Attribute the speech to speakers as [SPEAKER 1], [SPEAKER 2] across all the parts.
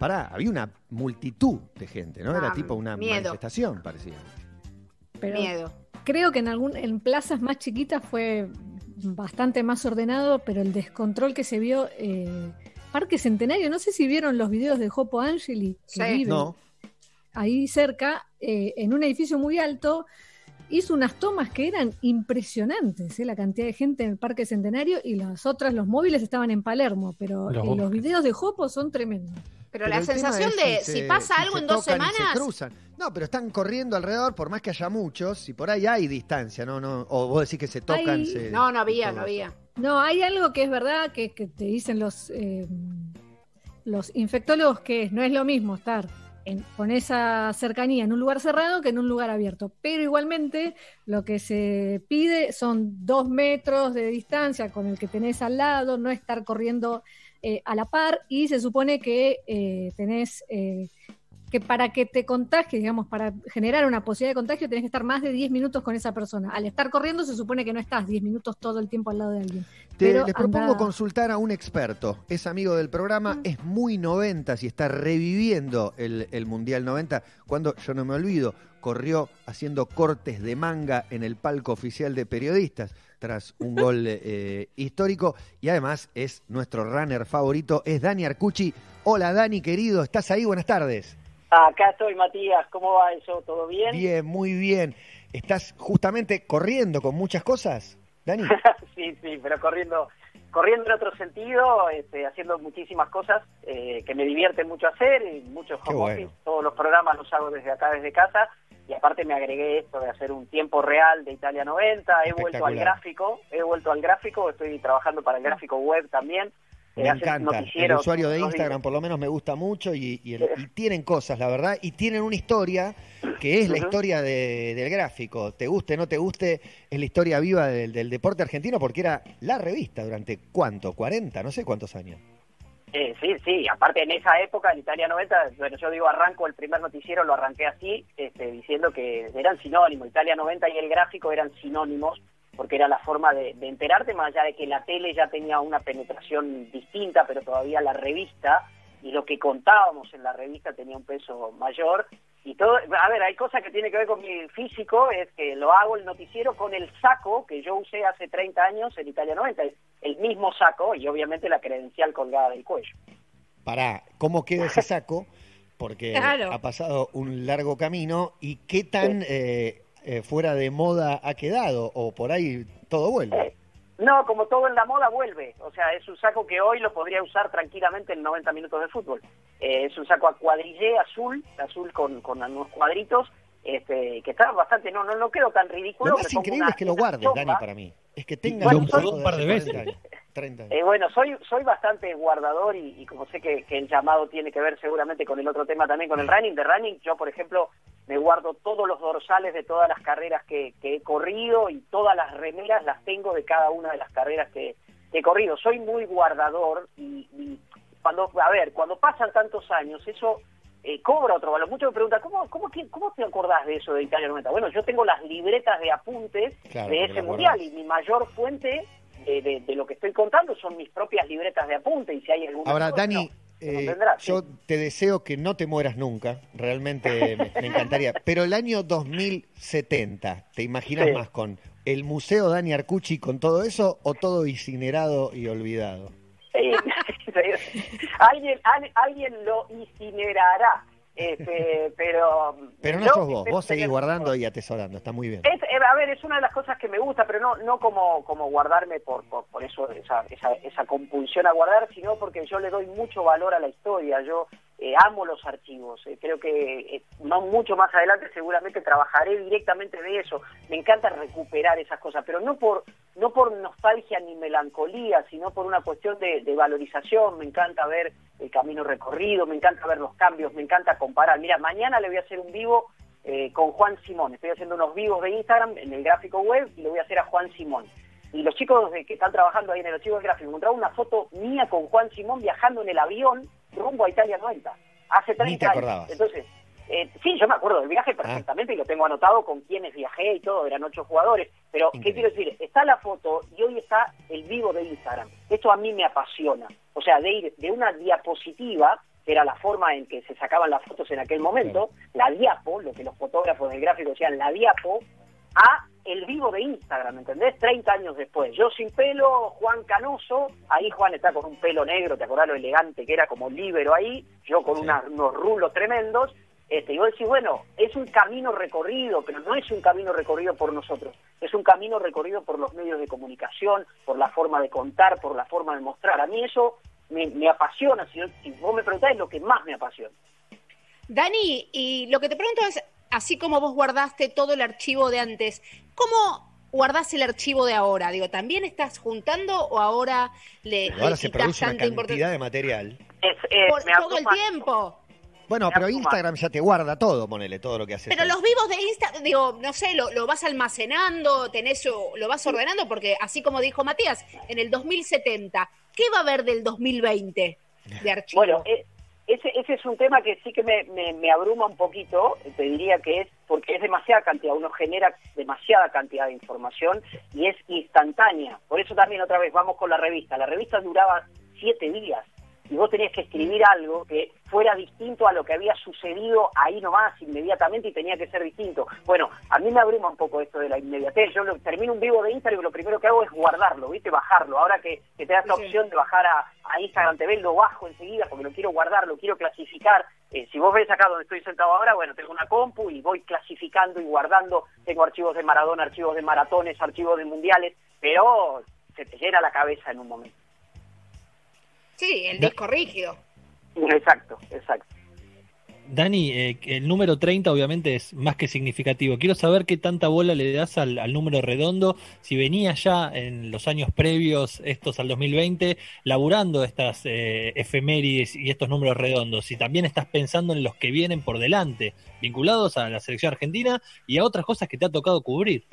[SPEAKER 1] Pará, había una multitud de gente, ¿no? Era
[SPEAKER 2] Ah,
[SPEAKER 1] tipo una
[SPEAKER 2] miedo.
[SPEAKER 1] manifestación, parecía.
[SPEAKER 3] Pero
[SPEAKER 2] Miedo.
[SPEAKER 3] creo que en algún en plazas más chiquitas fue bastante más ordenado, pero el descontrol que se vio eh, Parque Centenario, no sé si vieron los videos de Jopo Angeli, que
[SPEAKER 2] Sí.
[SPEAKER 3] vive
[SPEAKER 1] No,
[SPEAKER 3] ahí cerca, eh, en un edificio muy alto, hizo unas tomas que eran impresionantes, ¿eh? la cantidad de gente en el Parque Centenario y las otras, los móviles estaban en Palermo, pero
[SPEAKER 4] Los
[SPEAKER 3] eh, los videos de Jopo son tremendos.
[SPEAKER 2] Pero, la sensación
[SPEAKER 1] es
[SPEAKER 2] de
[SPEAKER 1] se-
[SPEAKER 2] si pasa algo en dos
[SPEAKER 1] se
[SPEAKER 2] semanas.
[SPEAKER 1] cruzan. No, pero están corriendo alrededor, por más que haya muchos, y por ahí hay distancia, ¿no? no o vos decís que se tocan.
[SPEAKER 3] Hay-
[SPEAKER 1] se-
[SPEAKER 2] No, no había, no había.
[SPEAKER 3] No, hay algo que es verdad que, que te dicen los, eh, los infectólogos que no es lo mismo estar en- con esa cercanía en un lugar cerrado que en un lugar abierto. Pero igualmente lo que se pide son dos metros de distancia con el que tenés al lado, no estar corriendo eh, a la par y se supone que eh, tenés... eh, que para que te contagies, digamos, para generar una posibilidad de contagio, tenés que estar más de 10 minutos con esa persona. Al estar corriendo, se supone que no estás 10 minutos todo el tiempo al lado de alguien.
[SPEAKER 1] Te-
[SPEAKER 3] Pero
[SPEAKER 1] les propongo
[SPEAKER 3] anda-
[SPEAKER 1] consultar a un experto. Es amigo del programa, es muy 90 y está reviviendo el, el Mundial 90. Cuando, yo no me olvido, corrió haciendo cortes de manga en el palco oficial de periodistas tras un gol eh, histórico. Y además es nuestro runner favorito, es Dani Arcucci. Hola Dani, querido, ¿estás ahí? Buenas tardes.
[SPEAKER 5] Acá estoy, Matías. ¿Cómo va eso? ¿Todo bien?
[SPEAKER 1] Bien, muy bien. ¿Estás justamente corriendo con muchas cosas, Dani?
[SPEAKER 5] sí, sí, pero corriendo corriendo en otro sentido, este, haciendo muchísimas cosas eh, que me divierten mucho hacer, y muchos home
[SPEAKER 1] bueno.
[SPEAKER 5] todos los programas los hago desde acá, desde casa, y aparte me agregué esto de hacer un tiempo real de Italia 90, he vuelto al gráfico, he vuelto al gráfico, estoy trabajando para el gráfico web también.
[SPEAKER 1] Me
[SPEAKER 5] eh,
[SPEAKER 1] encanta. El usuario de Instagram por lo menos me gusta mucho y, y tienen cosas, la verdad, y tienen una historia que es la historia de- del gráfico. Te guste, no te guste, es la historia viva del, del deporte argentino porque era la revista durante cuánto, 40, no sé cuántos años.
[SPEAKER 5] Eh, sí, sí, aparte en esa época, en Italia 90, bueno, yo digo arranco el primer noticiero, lo arranqué así, este, diciendo que eran sinónimos, Italia 90 y el gráfico eran sinónimos, porque era la forma de, de enterarte, más allá de que la tele ya tenía una penetración distinta, pero todavía la revista y lo que contábamos en la revista tenía un peso mayor. Y todo, a ver, hay cosas que tienen que ver con mi físico, es que lo hago el noticiero con el saco que yo usé hace 30 años en Italia 90, es el mismo saco y obviamente la credencial colgada del cuello.
[SPEAKER 1] Pará, ¿cómo queda ese saco? Porque
[SPEAKER 2] Claro.
[SPEAKER 1] ha pasado un largo camino y qué tan eh, eh, fuera de moda ha quedado o por ahí todo vuelve.
[SPEAKER 5] No, como todo en la moda vuelve. O sea, es un saco que hoy lo podría usar tranquilamente en 90 minutos de fútbol. Eh, es un saco a cuadrillé azul, azul con, con unos cuadritos, este, que está bastante, no, no, no quedo tan ridículo.
[SPEAKER 1] Lo más increíble
[SPEAKER 5] una-
[SPEAKER 1] es que lo guardes,
[SPEAKER 5] chompa.
[SPEAKER 1] Dani, para mí. Es que tenga
[SPEAKER 5] Bueno,
[SPEAKER 1] un
[SPEAKER 5] soy-
[SPEAKER 4] par de veces.
[SPEAKER 1] 40 años, 30 años.
[SPEAKER 5] Eh, bueno, soy soy bastante guardador y, y como sé que, que el llamado tiene que ver seguramente con el otro tema también, con el running. De running, yo, por ejemplo, me guardo todos los dorsales de todas las carreras que, que he corrido y todas las remeras las tengo de cada una de las carreras que, que he corrido. Soy muy guardador y, y cuando, a ver, cuando pasan tantos años, eso eh, cobra otro valor. Muchos me preguntan, ¿cómo, cómo, ¿cómo te acordás de eso de Italia 90? Bueno, yo tengo las libretas de apuntes
[SPEAKER 1] Claro,
[SPEAKER 5] de ese mundial y mi mayor fuente de, de- de lo que estoy contando son mis propias libretas de apunte y si hay alguna
[SPEAKER 1] Ahora,
[SPEAKER 5] cosa,
[SPEAKER 1] Dani,
[SPEAKER 5] no,
[SPEAKER 1] eh,
[SPEAKER 5] sí.
[SPEAKER 1] yo te deseo que no te mueras nunca, realmente me, me encantaría. Pero el año 2070, ¿te imaginas
[SPEAKER 5] Sí.
[SPEAKER 1] más con el Museo Dani Arcucci con todo eso o todo incinerado y olvidado?
[SPEAKER 5] Eh, alguien, al- alguien lo incinerará, este, pero...
[SPEAKER 1] Pero no sos vos, vos seguís guardando y atesorando, está muy bien.
[SPEAKER 5] Es, eh, a ver, es una de las cosas que me gusta, pero no no como como guardarme por por, por eso esa, esa esa compulsión a guardar, sino porque yo le doy mucho valor a la historia. Yo eh, amo los archivos. eh, creo que eh, mucho más adelante seguramente trabajaré directamente de eso. Me encanta recuperar esas cosas, pero no por no por nostalgia ni melancolía, sino por una cuestión de, de valorización. Me encanta ver el camino recorrido, me encanta ver los cambios, me encanta comparar. Mira, mañana le voy a hacer un vivo eh, con Juan Simón. Estoy haciendo unos vivos de Instagram en el gráfico web y le voy a hacer a Juan Simón. Y los chicos que están trabajando ahí en el archivo del gráfico encontraron una foto mía con Juan Simón viajando en el avión rumbo a Italia 90. Hace 30
[SPEAKER 1] Ni te
[SPEAKER 5] años. Entonces, eh, sí, yo me acuerdo del viaje perfectamente y lo tengo anotado con quienes viajé y todo, eran ocho jugadores. Pero, ¿qué quiero decir? Está la foto y hoy está el vivo de Instagram. Esto a mí me apasiona. O sea, de ir de una diapositiva, que era la forma en que se sacaban las fotos en aquel momento, la diapo, lo que los fotógrafos del gráfico decían, la diapo, a el vivo de Instagram, ¿entendés? 30 años después. Yo sin pelo, Juan Canoso, ahí Juan está con un pelo negro, ¿te acordás lo elegante que era como líbero ahí? Yo con unos rulos tremendos. Este, y vos decís, bueno, es un camino recorrido, pero no es un camino recorrido por nosotros, es un camino recorrido por los medios de comunicación, por la forma de contar, por la forma de mostrar. A mí eso me, apasiona, si, si vos me preguntás, es lo que más me apasiona.
[SPEAKER 2] Dani, y lo que te pregunto es, así como vos guardaste todo el archivo de antes, ¿cómo guardás el archivo de ahora? Digo, ¿también estás juntando o ahora le,
[SPEAKER 1] ahora se produce una cantidad de material?
[SPEAKER 2] Por todo el tiempo.
[SPEAKER 1] Bueno, pero Instagram ya te guarda todo, ponele, todo lo que haces.
[SPEAKER 2] Pero los vivos de Instagram, digo, no sé, lo, vas almacenando, tenés, lo vas ordenando, porque así como dijo Matías, en el 2070, ¿qué va a haber del 2020 de archivo?
[SPEAKER 5] Bueno, eh, ese, ese es un tema que sí que me, me, abruma un poquito, te diría que es porque es demasiada cantidad, uno genera demasiada cantidad de información y es instantánea. Por eso también otra vez vamos con la revista. La revista duraba siete días y vos tenías que escribir algo que fuera distinto a lo que había sucedido ahí nomás inmediatamente y tenía que ser distinto. Bueno, a mí me abruma un poco esto de la inmediatez. Yo lo, termino un vivo de Instagram y lo primero que hago es guardarlo, ¿viste? Bajarlo. Ahora que, te das la opción de bajar a, Instagram TV, lo bajo enseguida porque lo quiero guardar, lo quiero clasificar. Eh, si vos ves acá donde estoy sentado ahora, bueno, tengo una compu y voy clasificando y guardando. Tengo archivos de Maradona, archivos de maratones, archivos de mundiales, pero se te llena la cabeza en un momento.
[SPEAKER 2] Sí, el disco rígido.
[SPEAKER 5] Exacto, exacto.
[SPEAKER 4] Dani, eh, el número 30 obviamente es más que significativo. Quiero saber qué tanta bola le das al, número redondo, si venía ya en los años previos, estos al 2020, laburando estas eh, efemérides y estos números redondos, si también estás pensando en los que vienen por delante, vinculados a la selección argentina y a otras cosas que te ha tocado cubrir.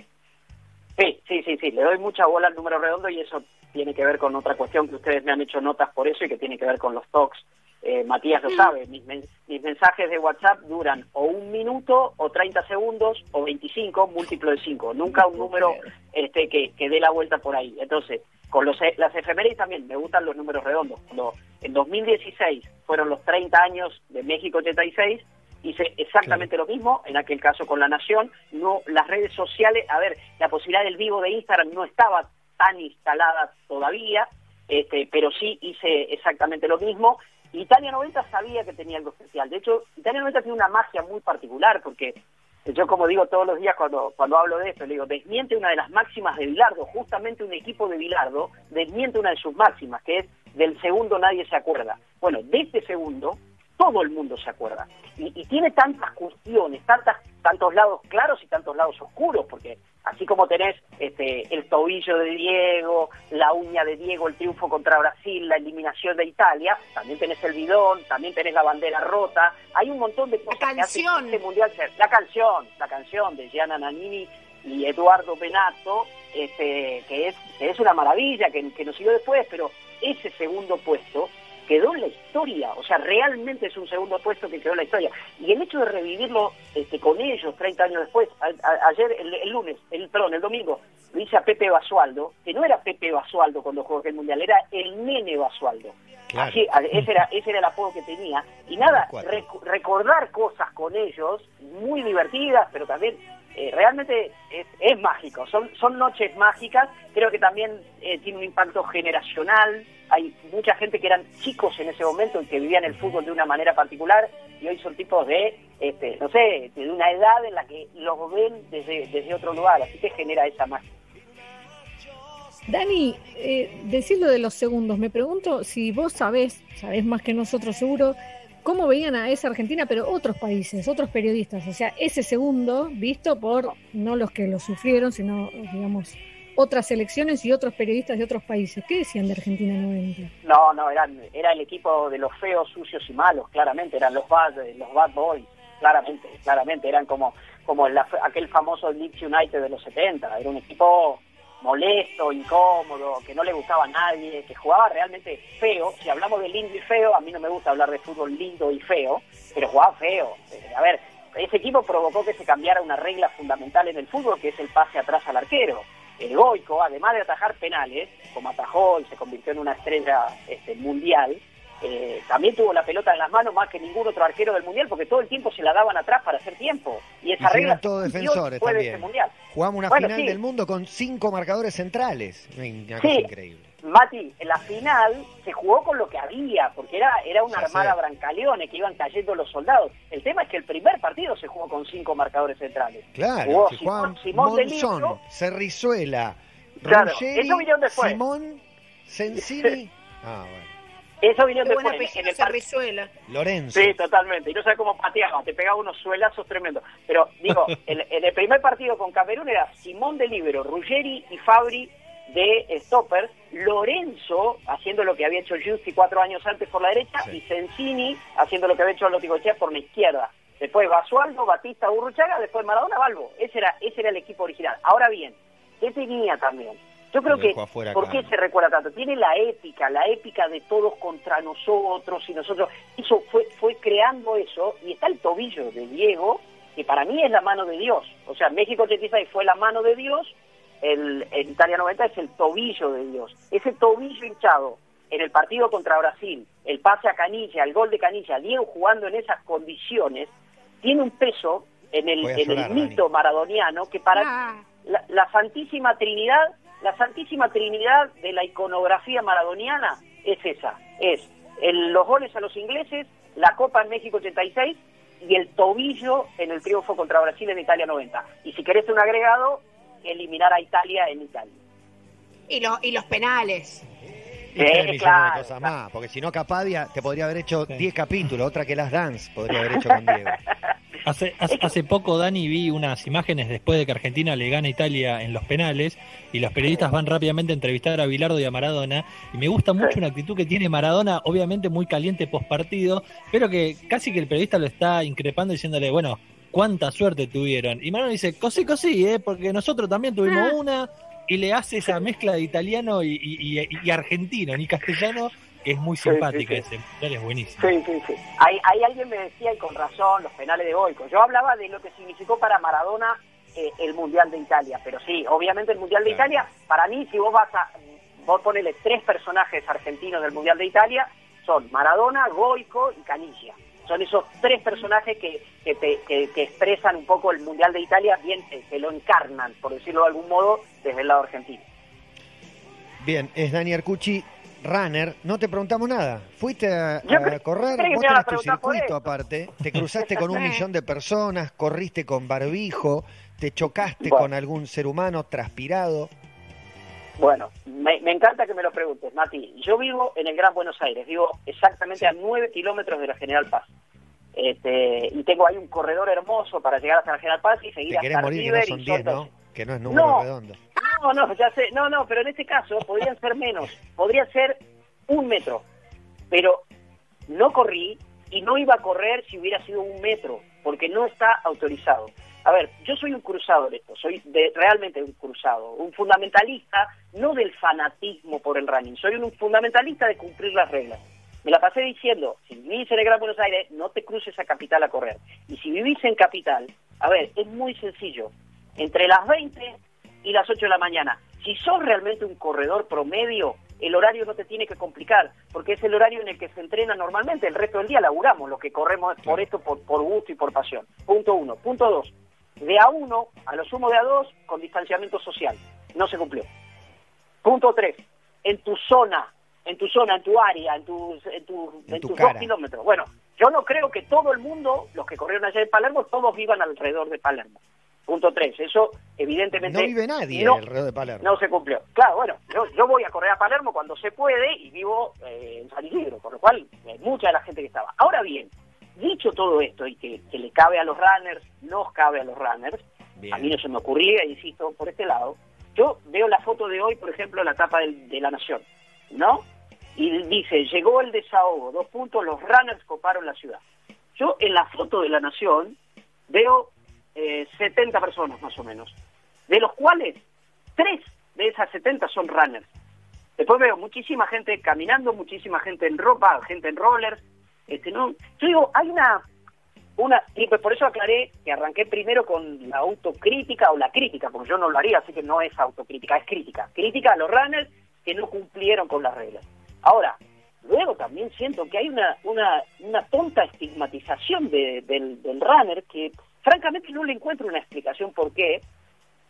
[SPEAKER 5] Sí, sí, sí, sí, le doy mucha bola al número redondo y eso tiene que ver con otra cuestión que ustedes me han hecho notas por eso y que tiene que ver con los talks. Eh, Matías lo sabe, mis, mis, mensajes de WhatsApp duran o un minuto o 30 segundos o 25, múltiplo de 5, nunca un número este que, que dé la vuelta por ahí. Entonces, con los, las efemérides también me gustan los números redondos. Cuando en 2016 fueron los 30 años de México 86, hice exactamente lo mismo, en aquel caso con La Nación, no las redes sociales, a ver, la posibilidad del vivo de Instagram no estaba tan instalada todavía, este, pero sí hice exactamente lo mismo. Italia 90 sabía que tenía algo especial. De hecho, Italia 90 tiene una magia muy particular porque yo como digo todos los días cuando, cuando hablo de esto, le digo, desmiente una de las máximas de Bilardo, justamente un equipo de Bilardo, desmiente una de sus máximas, que es del segundo nadie se acuerda. Bueno, de este segundo todo el mundo se acuerda. Y, y tiene tantas cuestiones, tantas, tantos lados claros y tantos lados oscuros, porque así como tenés este, el tobillo de Diego, la uña de Diego, el triunfo contra Brasil, la eliminación de Italia, también tenés el bidón, también tenés la bandera rota, hay un montón de cosas
[SPEAKER 2] la canción.
[SPEAKER 5] que este mundial la canción, la canción de Gianna Nannini y Eduardo Benato, este, que es que es una maravilla que, que nos siguió después, pero ese segundo puesto quedó en la historia, o sea, realmente es un segundo puesto que quedó en la historia. Y el hecho de revivirlo este, con ellos 30 años después, ayer, el, lunes, el, perdón, el domingo, lo hice a Pepe Basualdo, que no era Pepe Basualdo cuando jugó el Mundial, era el nene Basualdo. Así, ese, era, ese era el apodo que tenía. Y nada, recordar cosas con ellos, muy divertidas, pero también eh, realmente es, mágico, son, son noches mágicas, creo que también eh, tiene un impacto generacional, hay mucha gente que eran chicos en ese momento y que vivían el fútbol de una manera particular y hoy son tipos de, este, no sé, de una edad en la que los ven desde, otro lugar, así que genera esa magia.
[SPEAKER 3] Dani, eh, decirlo de los segundos, me pregunto si vos sabés, sabés más que nosotros seguro, cómo veían a esa Argentina, pero otros países, otros periodistas. O sea, ese segundo visto por no los que lo sufrieron, sino, digamos, otras elecciones y otros periodistas de otros países. ¿Qué decían de Argentina 90?
[SPEAKER 5] No, no, eran, era el equipo de los feos, sucios y malos, claramente, eran los bad, los bad boys, claramente, claramente, eran como, como aquel famoso Leeds United de los 70, era un equipo molesto, incómodo, que no le gustaba a nadie, que jugaba realmente feo. Si hablamos de lindo y feo, a mí no me gusta hablar de fútbol lindo y feo, pero jugaba feo. Eh, a ver, ese equipo provocó que se cambiara una regla fundamental en el fútbol, que es el pase atrás al arquero. El Goico, además de atajar penales, como atajó y se convirtió en una estrella este, mundial, eh, también tuvo la pelota en las manos más que ningún otro arquero del mundial porque todo el tiempo se la daban atrás para hacer tiempo y esa
[SPEAKER 1] Y
[SPEAKER 5] regla
[SPEAKER 1] todos defensores
[SPEAKER 5] de ese mundial.
[SPEAKER 1] Jugamos una
[SPEAKER 5] Bueno,
[SPEAKER 1] final
[SPEAKER 5] sí.
[SPEAKER 1] del mundo con cinco marcadores centrales. Una
[SPEAKER 5] Sí.
[SPEAKER 1] cosa increíble.
[SPEAKER 5] Mati, en la final se jugó con lo que había, porque era, era una
[SPEAKER 1] Ya
[SPEAKER 5] armada
[SPEAKER 1] sé.
[SPEAKER 5] brancaleone que iban cayendo los soldados. El tema es que el primer partido se jugó con cinco marcadores centrales.
[SPEAKER 1] Claro,
[SPEAKER 5] Jugó
[SPEAKER 1] si
[SPEAKER 5] Simón,
[SPEAKER 1] jugaban
[SPEAKER 5] Simón de
[SPEAKER 1] Monzón, Cerrizuela,
[SPEAKER 5] Claro,
[SPEAKER 1] Ruggeri,
[SPEAKER 5] eso vinieron después.
[SPEAKER 1] Simón, Sensini, ah, bueno,
[SPEAKER 5] eso
[SPEAKER 2] buen
[SPEAKER 5] después.
[SPEAKER 2] apellido
[SPEAKER 5] En el partido
[SPEAKER 2] Cerrizuela.
[SPEAKER 1] Lorenzo.
[SPEAKER 5] Sí, totalmente. Y no sabes cómo pateaba, te pegaba unos suelazos tremendos. Pero digo, en, en el primer partido con Camerún era Simón de Libero, Ruggeri y Fabri de Stopper, Lorenzo haciendo lo que había hecho Giusti cuatro años antes por la derecha
[SPEAKER 1] Sí.
[SPEAKER 5] y Sensini haciendo lo que había hecho Lotti Goicoechea por la izquierda. Después Basualdo, Batista, Urruchaga, después Maradona, Balbo. Ese era, ese era el equipo original. Ahora bien, ¿qué tenía también? Yo creo que,
[SPEAKER 1] afuera
[SPEAKER 5] ¿por qué
[SPEAKER 1] ¿no?
[SPEAKER 5] se recuerda tanto? Tiene la épica, la épica de todos contra nosotros y nosotros. Eso fue, fue creando eso y está el tobillo de Diego, que para mí es la mano de Dios. O sea, México 86 fue la mano de Dios, el, en Italia 90 es el tobillo de Dios. Ese tobillo hinchado en el partido contra Brasil, el pase a Canilla, el gol de Canilla, Diego jugando en esas condiciones, tiene un peso en el, en el mito
[SPEAKER 1] Dani.
[SPEAKER 5] maradoniano que para
[SPEAKER 2] Ah,
[SPEAKER 5] la, la Santísima Trinidad, la Santísima Trinidad de la iconografía maradoniana es esa, es el- los goles a los ingleses, la Copa en México 86 y el tobillo en el triunfo contra Brasil en Italia 90. Y si querés un agregado, eliminar a Italia en Italia.
[SPEAKER 2] y, lo- y los penales.
[SPEAKER 1] Y tres
[SPEAKER 5] Sí,
[SPEAKER 1] millones
[SPEAKER 5] claro,
[SPEAKER 1] de cosas
[SPEAKER 5] claro.
[SPEAKER 1] más, porque si no Capadia te podría haber hecho
[SPEAKER 4] Sí.
[SPEAKER 1] 10 capítulos, otra que las Dance podría haber hecho con Diego.
[SPEAKER 4] Hace, hace, hace poco, Dani, vi unas imágenes después de que Argentina le gana a Italia en los penales y los periodistas van rápidamente a entrevistar a Bilardo y a Maradona. Y me gusta mucho una actitud que tiene Maradona, obviamente muy caliente post partido, pero que casi que el periodista lo está increpando diciéndole, bueno, cuánta suerte tuvieron. Y Maradona dice, cosí, cosí, ¿eh? porque nosotros también tuvimos
[SPEAKER 2] Ah.
[SPEAKER 4] una. Y le hace esa mezcla de italiano y, y- y- y argentino, ni castellano, que es muy simpática.
[SPEAKER 5] sí, sí.
[SPEAKER 4] Ese es buenísimo.
[SPEAKER 5] Sí, sí, sí. Ahí, ahí alguien me decía, y con razón, los penales de Goico. Yo hablaba de lo que significó para Maradona eh, el Mundial de Italia. Pero sí, obviamente el Mundial de
[SPEAKER 1] Claro.
[SPEAKER 5] Italia, para mí, si vos vas a... Vos ponele tres personajes argentinos del Mundial de Italia, son Maradona, Goico y Canilla. Son esos tres personajes que, que, te- que- que expresan un poco el Mundial de Italia, bien que, lo encarnan, por decirlo de algún modo, desde el lado argentino.
[SPEAKER 1] Bien, es Dani Arcucci, runner. No te preguntamos nada. Fuiste a, correr, vos tenés tu circuito aparte. Te cruzaste con un millón de personas, corriste con barbijo, te chocaste
[SPEAKER 5] Bueno.
[SPEAKER 1] con algún ser humano transpirado.
[SPEAKER 5] Bueno, me, me encanta que me lo preguntes, Mati. Yo vivo en el Gran Buenos Aires, vivo exactamente a 9 kilómetros de la General Paz. Este, y tengo ahí un corredor hermoso para llegar hasta la General Paz y seguir
[SPEAKER 1] Te
[SPEAKER 5] hasta
[SPEAKER 1] morir que
[SPEAKER 5] River
[SPEAKER 1] no son
[SPEAKER 5] y
[SPEAKER 1] 10, ¿no? Que no es número
[SPEAKER 5] No.
[SPEAKER 1] redondo.
[SPEAKER 5] No, no, ya sé, no, no, pero en este caso podrían ser menos, podría ser un metro, pero no corrí y no iba a correr si hubiera sido un metro, porque no está autorizado. A ver, yo soy un cruzado de esto, soy de, realmente un cruzado, un fundamentalista, no del fanatismo por el running, soy un fundamentalista de cumplir las reglas. Me la pasé diciendo, si vivís en el Gran Buenos Aires, no te cruces a Capital a correr. Y si vivís en Capital, a ver, es muy sencillo. Entre las 20 y las 8 de la mañana. Si sos realmente un corredor promedio, el horario no te tiene que complicar, porque es el horario en el que se entrena normalmente. El resto del día laburamos, lo que corremos por esto, por, por gusto y por pasión. Punto uno. Punto dos. De a uno, a lo sumo de a dos, con distanciamiento social. No se cumplió. Punto tres. En tu zona, en tu zona, en tu área, en tus, en tu-
[SPEAKER 1] En
[SPEAKER 5] en
[SPEAKER 1] tu
[SPEAKER 5] tus
[SPEAKER 1] cara.
[SPEAKER 5] dos kilómetros. Bueno, yo no creo que todo el mundo, los que corrieron allá en Palermo, todos vivan alrededor de Palermo. Punto tres. Eso, evidentemente.
[SPEAKER 1] No vive nadie
[SPEAKER 5] no-
[SPEAKER 1] alrededor de Palermo.
[SPEAKER 5] no se cumplió. Claro, bueno, yo, yo voy a correr a Palermo cuando se puede y vivo eh, en San Isidro, por lo cual eh, mucha de la gente que estaba. Ahora bien, dicho todo esto y que, que le cabe a los runners, nos cabe a los runners,
[SPEAKER 1] Bien.
[SPEAKER 5] a mí no se me ocurría, insisto, por este lado, yo veo la foto de hoy, por ejemplo, la tapa de La Nación, ¿no? Y dice, llegó el desahogo, dos puntos, los runners coparon la ciudad. Yo en la foto de La Nación veo eh, 70 personas más o menos, de los cuales tres de esas 70 son runners. Después veo muchísima gente caminando, muchísima gente en ropa, gente en rollers. Este, no, yo digo, hay una, una, y pues por eso aclaré que arranqué primero con la autocrítica o la crítica, porque yo no lo haría, así que no es autocrítica, es crítica. Crítica a los runners que no cumplieron con las reglas. Ahora, luego también siento que hay una, una, una tonta estigmatización de- del, del runner que francamente no le encuentro una explicación por qué.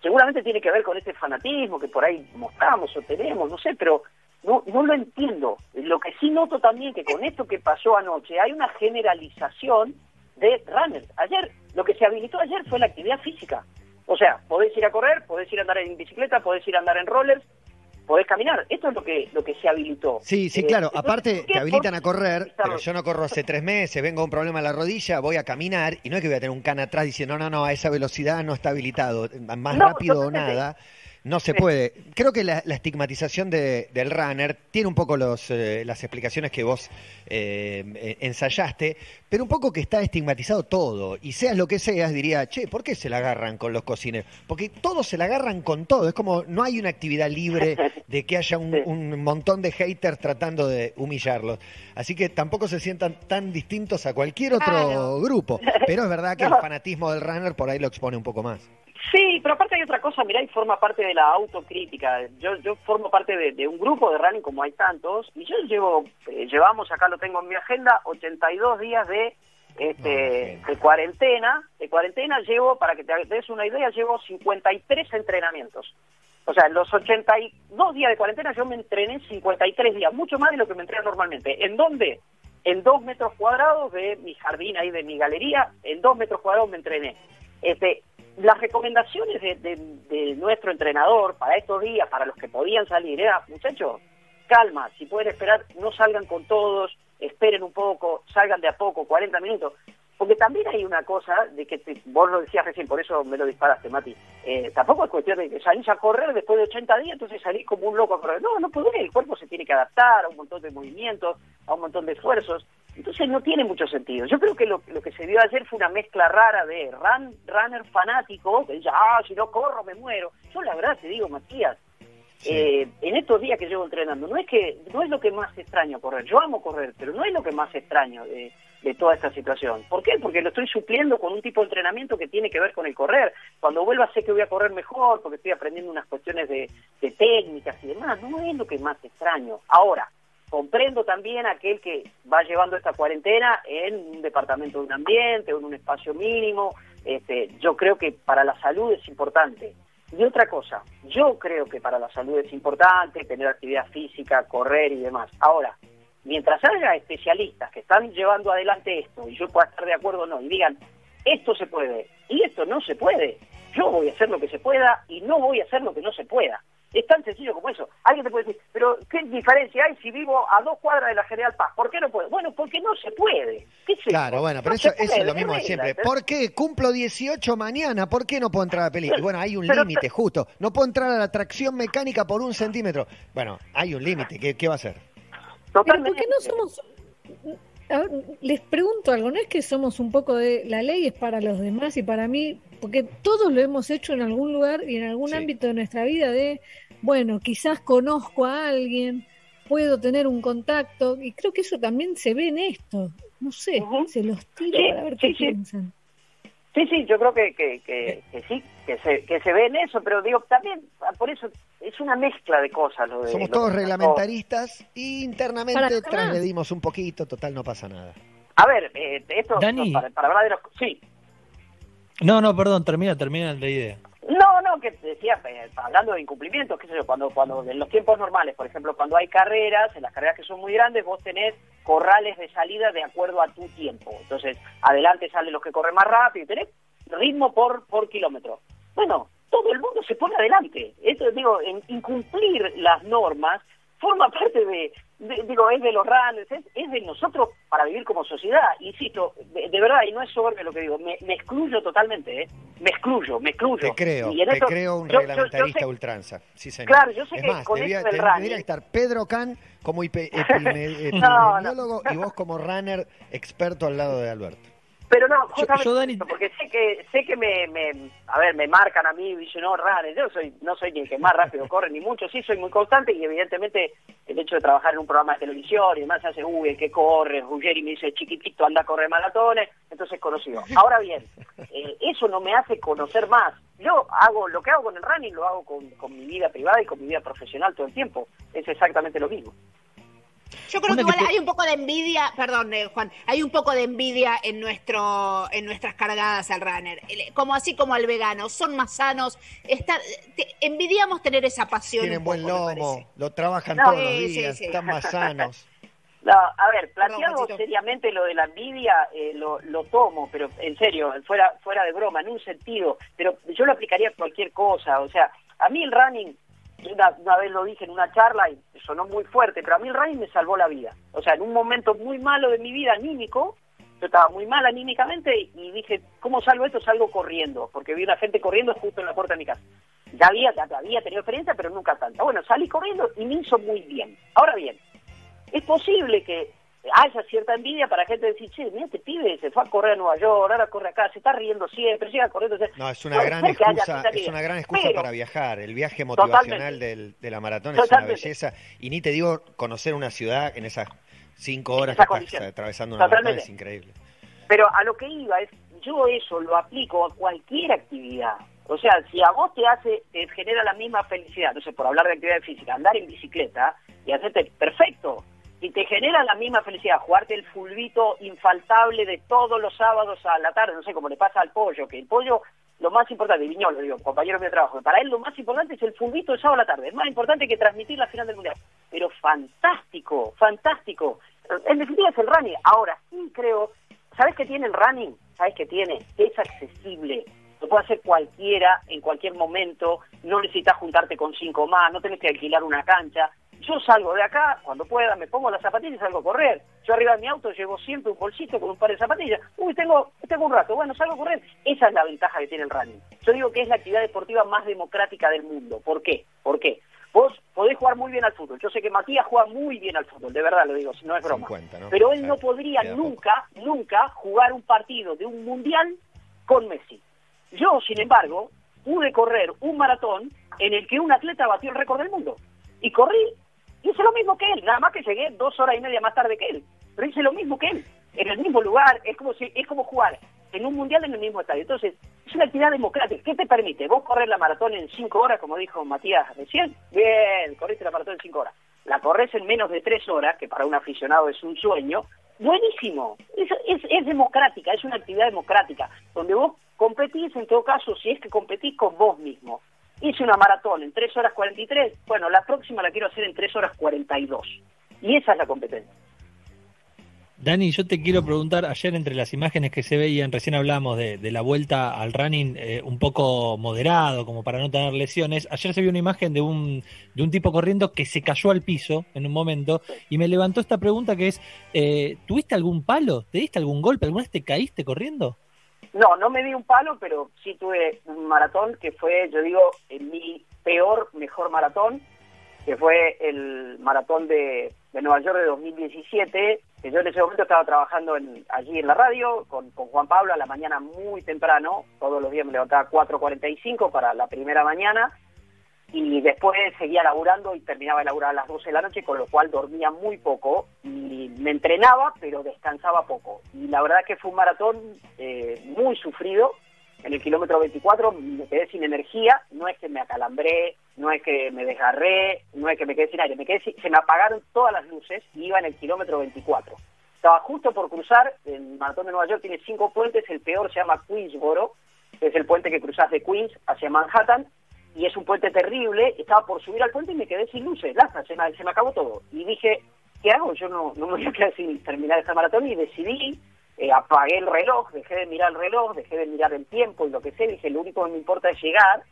[SPEAKER 5] Seguramente tiene que ver con ese fanatismo que por ahí mostramos o tenemos, no sé, pero no, no lo entiendo. Lo que sí noto también que con esto que pasó anoche hay una generalización de runners. Ayer, lo que se habilitó ayer fue la actividad física. O sea, podés ir a correr, podés ir a andar en bicicleta, podés ir a andar en rollers, podés caminar. Esto es lo que lo que se habilitó.
[SPEAKER 1] Sí, sí,
[SPEAKER 5] Eh,
[SPEAKER 1] claro.
[SPEAKER 5] entonces,
[SPEAKER 1] Aparte, te habilitan a
[SPEAKER 5] ¿Por qué
[SPEAKER 1] correr, pero yo no corro hace tres meses, vengo a un problema en la rodilla, voy a caminar y no es que voy a tener un can atrás diciendo, no, no, no, a esa velocidad no está habilitado, más
[SPEAKER 5] No,
[SPEAKER 1] rápido o nada. No se puede. Creo que la, la estigmatización de- del runner tiene un poco los, eh, las explicaciones que vos eh, eh, ensayaste, pero un poco que está estigmatizado todo. Y seas lo que seas, diría, che, ¿por qué se la agarran con los cocineros? Porque todos se la agarran con todo. Es como no hay una actividad libre de que haya un, un montón de haters tratando de humillarlos. Así que tampoco se sientan tan distintos a cualquier otro
[SPEAKER 2] Claro.
[SPEAKER 1] grupo. Pero es verdad que el fanatismo del runner por ahí lo expone un poco más.
[SPEAKER 5] Sí, pero aparte hay otra cosa, mirá, y forma parte de la autocrítica. Yo, yo formo parte de, de un grupo de running como hay tantos, y yo llevo, eh, llevamos, acá lo tengo en mi agenda, 82 días de este, de cuarentena. De cuarentena llevo, para que te des una idea, llevo 53 entrenamientos. O sea, en los 82 días de cuarentena yo me entrené 53 días, mucho más de lo que me entreno normalmente. ¿En dónde? En dos metros cuadrados de mi jardín ahí, de mi galería, en dos metros cuadrados me entrené. Este, las recomendaciones de, de- nuestro entrenador para estos días, para los que podían salir, era, muchachos, calma, si pueden esperar, no salgan con todos, esperen un poco, salgan de a poco, 40 minutos. Porque también hay una cosa de que te- vos lo decías recién, por eso me lo disparaste, Mati. Eh, tampoco es cuestión de que salís a correr después de 80 días, entonces salís como un loco a correr. No, no podés, el cuerpo se tiene que adaptar a un montón de movimientos, a un montón de esfuerzos. Entonces no tiene mucho sentido. Yo creo que lo, lo que se vio ayer fue una mezcla rara de run, runner fanático, que dice, ah, si no corro me muero. Yo la verdad te digo, Matías,
[SPEAKER 1] Sí.
[SPEAKER 5] eh, en estos días que llevo entrenando, no es que no es lo que más extraño correr. Yo amo correr, pero no es lo que más extraño de, de toda esta situación. ¿Por qué? Porque lo estoy supliendo con un tipo de entrenamiento que tiene que ver con el correr. Cuando vuelva sé que voy a correr mejor, porque estoy aprendiendo unas cuestiones de, de técnicas y demás. No es lo que más extraño. Ahora, comprendo también aquel que va llevando esta cuarentena en un departamento de un ambiente o en un espacio mínimo. Este, yo creo que para la salud es importante. Y otra cosa, yo creo que para la salud es importante tener actividad física, correr y demás. Ahora, mientras haya especialistas que están llevando adelante esto, y yo pueda estar de acuerdo o no, y digan, esto se puede y esto no se puede, yo voy a hacer lo que se pueda y no voy a hacer lo que no se pueda. Es tan sencillo como eso. Alguien te puede decir, pero ¿qué diferencia hay si vivo a dos cuadras de la General Paz? ¿Por qué no puedo? Bueno, porque no se puede. ¿Qué sé
[SPEAKER 1] Claro, bueno, pero
[SPEAKER 5] No
[SPEAKER 1] eso, eso es lo mismo de siempre.
[SPEAKER 5] ¿entendés?
[SPEAKER 1] ¿Por qué cumplo 18 mañana? ¿Por qué no puedo entrar a la película? Y bueno, hay un
[SPEAKER 5] Pero-
[SPEAKER 1] límite, justo. No puedo entrar a la tracción mecánica por un centímetro. Bueno, hay un límite. ¿Qué, qué va a hacer?
[SPEAKER 3] Pero ¿por
[SPEAKER 5] Totalmente.
[SPEAKER 3] qué no somos... Ver, les pregunto algo, ¿no es que somos un poco de la ley es para los demás y para mí? Porque todos lo hemos hecho en algún lugar y en algún
[SPEAKER 1] Sí.
[SPEAKER 3] ámbito de nuestra vida de, bueno, quizás conozco a alguien, puedo tener un contacto y creo que eso también se ve en esto. No sé, se los tiro
[SPEAKER 5] Sí,
[SPEAKER 3] para ver
[SPEAKER 5] sí,
[SPEAKER 3] qué
[SPEAKER 5] sí.
[SPEAKER 3] piensan.
[SPEAKER 5] Sí, sí, yo creo que, que, que, que sí, que se, que se ve en eso, pero digo, también, ah, por eso es una mezcla de cosas. Lo de,
[SPEAKER 1] Somos
[SPEAKER 5] lo
[SPEAKER 1] todos
[SPEAKER 5] que
[SPEAKER 1] reglamentaristas y internamente transgredimos un poquito. Total, no pasa nada.
[SPEAKER 5] A ver, eh, esto,
[SPEAKER 4] Dani.
[SPEAKER 5] no, para, para hablar de los... Sí,
[SPEAKER 4] No, no, perdón, termina, termina la idea.
[SPEAKER 5] No, no, que decía, eh, hablando de incumplimientos, qué sé yo, cuando, cuando en los tiempos normales, por ejemplo, cuando hay carreras, en las carreras que son muy grandes, vos tenés corrales de salida de acuerdo a tu tiempo. Entonces, adelante salen los que corren más rápido y tenés ritmo por, por kilómetro. Bueno, todo el mundo se pone adelante. Esto, digo, en incumplir las normas forma parte de, de- digo, es de los runners, es, es de nosotros para vivir como sociedad. Insisto, de, de verdad, y no es soberbio lo que digo, me, me excluyo totalmente, ¿eh? Me excluyo, me excluyo.
[SPEAKER 1] Te creo,
[SPEAKER 5] Y en
[SPEAKER 1] te
[SPEAKER 5] esto-
[SPEAKER 1] creo un
[SPEAKER 5] yo- yo- yo
[SPEAKER 1] reglamentarista
[SPEAKER 5] sé-
[SPEAKER 1] ultranza. Sí, señor.
[SPEAKER 5] Claro, yo sé
[SPEAKER 1] es
[SPEAKER 5] que
[SPEAKER 1] más,
[SPEAKER 5] con
[SPEAKER 1] debía,
[SPEAKER 5] esto del running-
[SPEAKER 1] estar Pedro Can como
[SPEAKER 5] No,
[SPEAKER 1] epidemiólogo y vos como runner experto al lado de Alberto.
[SPEAKER 5] Pero no, justamente
[SPEAKER 4] yo, Dani-
[SPEAKER 5] porque sé que sé que me, me a ver, me marcan a mí y dicen, no, runner, yo soy no soy ni el que más rápido corre ni mucho, sí soy muy constante y evidentemente el hecho de trabajar en un programa de televisión y demás hace, uy, el que corre, Ruggeri me dice, chiquitito, anda a correr maratones, entonces conocido. Ahora bien, eh, eso no me hace conocer más. Yo hago lo que hago con el running, lo hago con, con mi vida privada y con mi vida profesional todo el tiempo. Es exactamente lo mismo.
[SPEAKER 2] Yo creo que igual hay un poco de envidia, perdón, eh, Juan, hay un poco de envidia en nuestro, en nuestras cargadas al runner, como así como al vegano, son más sanos, está, envidiamos tener esa pasión.
[SPEAKER 1] Tienen buen lomo, lo trabajan todos los días, están más sanos.
[SPEAKER 5] No, a ver, planteado seriamente lo de la envidia, eh, lo, lo tomo, pero en serio, fuera, fuera de broma, en un sentido, pero yo lo aplicaría a cualquier cosa, o sea, a mí el running una, vez lo dije en una charla y sonó muy fuerte, pero a mí el running me salvó la vida. O sea, en un momento muy malo de mi vida anímico, yo estaba muy mal anímicamente y dije, ¿cómo salvo esto? Salgo corriendo, porque vi una gente corriendo justo en la puerta de mi casa. Ya había, ya había tenido experiencia, pero nunca tanta. Bueno, salí corriendo y me hizo muy bien. Ahora bien, es posible que haya cierta envidia para gente decir, che, mira este pibe, se fue a correr a Nueva York, ahora corre acá, se está riendo siempre, llega corriendo.
[SPEAKER 1] No, es una gran excusa, es una gran excusa para viajar. El viaje motivacional del, de la maratón es una belleza. Y ni te digo conocer una ciudad en esas cinco horas que estás atravesando una maratón es increíble.
[SPEAKER 5] Pero a lo que iba es, yo eso lo aplico a cualquier actividad. O sea, si a vos te hace, te genera la misma felicidad, no sé, por hablar de actividad física, andar en bicicleta y hacerte perfecto, y te genera la misma felicidad jugarte el fulbito infaltable de todos los sábados a la tarde, no sé, como le pasa al pollo, que el pollo, lo más importante, Viñolo, digo, compañero de trabajo, para él lo más importante es el fulbito de sábado a la tarde, es más importante que transmitir la final del Mundial. Pero fantástico, fantástico. En definitiva es el running. Ahora, sí creo, ¿sabes qué tiene el running? ¿Sabes qué tiene? Es accesible. Lo puede hacer cualquiera, en cualquier momento, no necesitas juntarte con cinco más, no tenés que alquilar una cancha, yo salgo de acá, cuando pueda, me pongo las zapatillas y salgo a correr. Yo arriba de mi auto llevo siempre un bolsito con un par de zapatillas. Uy, tengo, tengo un rato, bueno, salgo a correr. Esa es la ventaja que tiene el running. Yo digo que es la actividad deportiva más democrática del mundo. ¿Por qué? ¿Por qué? Vos podés jugar muy bien al fútbol. Yo sé que Matías juega muy bien al fútbol, de verdad lo digo, no es broma. Pero él no podría nunca, nunca jugar un partido de un mundial con Messi. Yo, sin embargo, pude correr un maratón en el que un atleta batió el récord del mundo. Y corrí hice lo mismo que él, nada más que llegué dos horas y media más tarde que él, pero hice lo mismo que él, en el mismo lugar, es como si, es como jugar en un mundial en el mismo estadio. Entonces, es una actividad democrática. ¿Qué te permite? Vos correr la maratón en cinco horas, como dijo Matías recién. Bien, corriste la maratón en cinco horas. La corres en menos de tres horas, que para un aficionado es un sueño. Buenísimo. Es, es, es democrática, es una actividad democrática, donde vos competís, en todo caso, si es que competís con vos mismo hice una maratón en 3 horas 43, bueno, la próxima la quiero hacer en 3 horas 42. Y esa es la competencia.
[SPEAKER 4] Dani, yo te quiero preguntar, ayer entre las imágenes que se veían, recién hablamos de, la vuelta al running eh, un poco moderado, como para no tener lesiones, ayer se vio una imagen de un, de un tipo corriendo que se cayó al piso en un momento y me levantó esta pregunta que es, eh, ¿tuviste algún palo? ¿Te diste algún golpe? ¿Alguna vez te caíste corriendo?
[SPEAKER 5] No, no me di un palo, pero sí tuve un maratón que fue, yo digo, mi peor, mejor maratón, que fue el maratón de, Nueva York de 2017, que yo en ese momento estaba trabajando allí en la radio con, con Juan Pablo a la mañana muy temprano, todos los días me levantaba a 4.45 para la primera mañana, y después seguía laburando y terminaba de laburar a las 12 de la noche, con lo cual dormía muy poco y me entrenaba, pero descansaba poco. Y la verdad que fue un maratón eh, muy sufrido. En el kilómetro 24 me quedé sin energía, no es que me acalambré, no es que me desgarré, no es que me quedé sin aire, me quedé se me apagaron todas las luces y iba en el kilómetro 24. Estaba justo por cruzar, el maratón de Nueva York tiene cinco puentes, el peor se llama Queensboro, es el puente que cruzas de Queens hacia Manhattan, y es un puente terrible, estaba por subir al puente y me quedé sin luces, laza, se me, se me acabó todo. Y dije, ¿qué hago? Yo no, no me voy a quedar sin terminar esta maratón y decidí, eh, apagué el reloj, dejé de mirar el reloj, dejé de mirar el tiempo y lo que sé, dije, lo único que me importa es llegar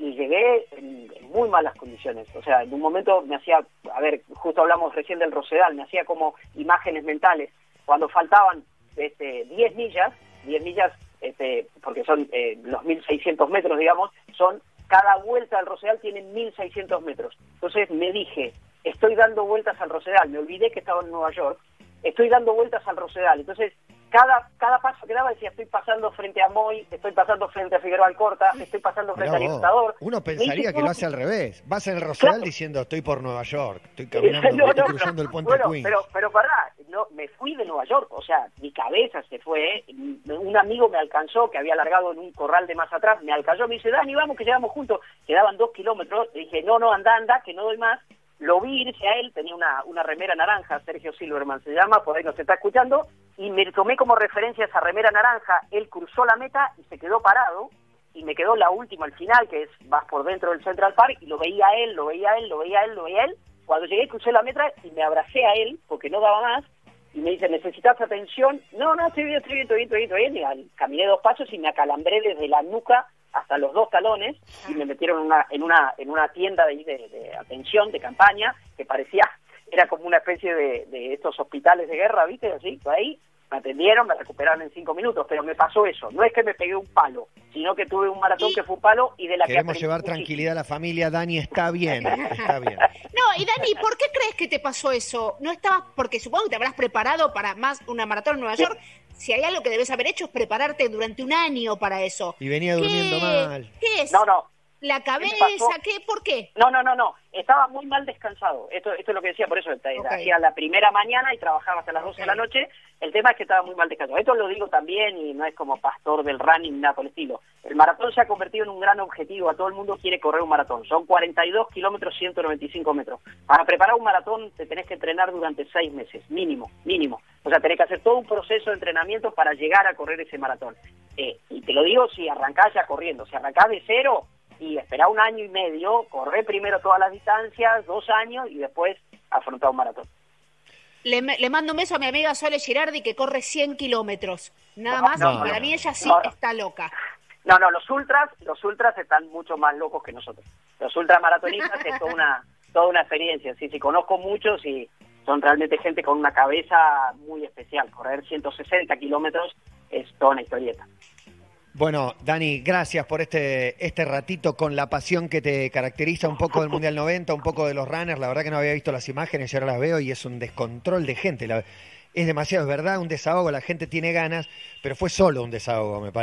[SPEAKER 5] y llegué en, muy malas condiciones. O sea, en un momento me hacía, a ver, justo hablamos recién del Rosedal, me hacía como imágenes mentales. Cuando faltaban este, 10 millas, 10 millas, este, porque son eh, los 1600 metros, digamos, son cada vuelta al Rosedal tiene 1.600 metros. Entonces me dije, estoy dando vueltas al Rosedal, me olvidé que estaba en Nueva York, estoy dando vueltas al Rosedal. Entonces, cada, cada paso que daba decía, estoy pasando frente a Moy, estoy pasando frente a Figueroa Alcorta, estoy pasando frente al Libertador.
[SPEAKER 1] Uno pensaría que lo hace al revés. Vas en el Rosedal diciendo, estoy por Nueva York, estoy caminando, estoy cruzando el puente
[SPEAKER 5] Queens. Pero, pero pará, no, me fui de Nueva York, o sea, mi cabeza se fue, un amigo me alcanzó, que había largado en un corral de más atrás, me alcanzó, me dice, Dani, vamos que llegamos juntos, quedaban dos kilómetros, le dije, no, no, anda, anda, que no doy más, lo vi irse a él, tenía una, una remera naranja, Sergio Silverman se llama, por ahí nos está escuchando, y me tomé como referencia esa remera naranja, él cruzó la meta y se quedó parado, y me quedó la última al final, que es vas por dentro del Central Park, y lo veía a él, lo veía a él, lo veía a él, lo veía él, cuando llegué crucé la meta y me abracé a él, porque no daba más, y me dice, ¿necesitas atención? No, no, estoy bien, estoy bien, estoy bien, estoy bien, estoy bien. Y caminé dos pasos y me acalambré desde la nuca hasta los dos talones y me metieron en una, en una, en una tienda de, de, de atención, de campaña, que parecía, era como una especie de, de estos hospitales de guerra, ¿viste? Así, ahí, me atendieron, me recuperaron en cinco minutos, pero me pasó eso. No es que me pegué un palo, sino que tuve un maratón que fue un palo y de la
[SPEAKER 1] Queremos
[SPEAKER 5] que
[SPEAKER 1] llevar
[SPEAKER 5] muchísimo.
[SPEAKER 1] tranquilidad a la familia, Dani, está bien, está bien.
[SPEAKER 2] No, y Dani, ¿por qué crees que te pasó eso? ¿No estabas, porque supongo que te habrás preparado para más una maratón en Nueva York? Si hay algo que debes haber hecho es prepararte durante un año para eso.
[SPEAKER 1] Y venía durmiendo
[SPEAKER 2] ¿Qué-
[SPEAKER 1] mal.
[SPEAKER 2] ¿Qué es?
[SPEAKER 5] No, no,
[SPEAKER 2] ¿La cabeza? ¿Qué? ¿Por qué?
[SPEAKER 5] No, no, no, no. Estaba muy mal descansado. Esto, esto es lo que decía, por eso hacía la primera mañana y trabajaba hasta las 12 de la noche. El tema es que estaba muy mal descansado. Esto lo digo también y no es como pastor del running ni nada por el estilo. El maratón se ha convertido en un gran objetivo. A todo el mundo quiere correr un maratón. Son 42 kilómetros, 195 metros. Para preparar un maratón te tenés que entrenar durante seis meses, mínimo, mínimo. O sea, tenés que hacer todo un proceso de entrenamiento para llegar a correr ese maratón. Eh, y te lo digo si arrancás ya corriendo. Si arrancás de cero, y esperar un año y medio, correr primero todas las distancias, dos años, y después afrontar un maratón.
[SPEAKER 2] Le, le mando un beso a mi amiga Sole Girardi que corre 100 kilómetros. Nada
[SPEAKER 5] No,
[SPEAKER 2] más,
[SPEAKER 1] no,
[SPEAKER 2] y para
[SPEAKER 1] no.
[SPEAKER 2] mí ella sí está loca.
[SPEAKER 5] No, no, los ultras, los ultras están mucho más locos que nosotros. Los ultramaratonistas es toda una, toda una experiencia. Sí, sí, conozco muchos y son realmente gente con una cabeza muy especial. Correr 160 kilómetros es toda una historieta.
[SPEAKER 1] Bueno, Dani, gracias por este, este ratito con la pasión que te caracteriza un poco del Mundial 90, un poco de los runners. La verdad que no había visto las imágenes y ahora las veo y es un descontrol de gente. La- es demasiado, es verdad, un desahogo, la gente tiene ganas, pero fue solo un desahogo, me parece.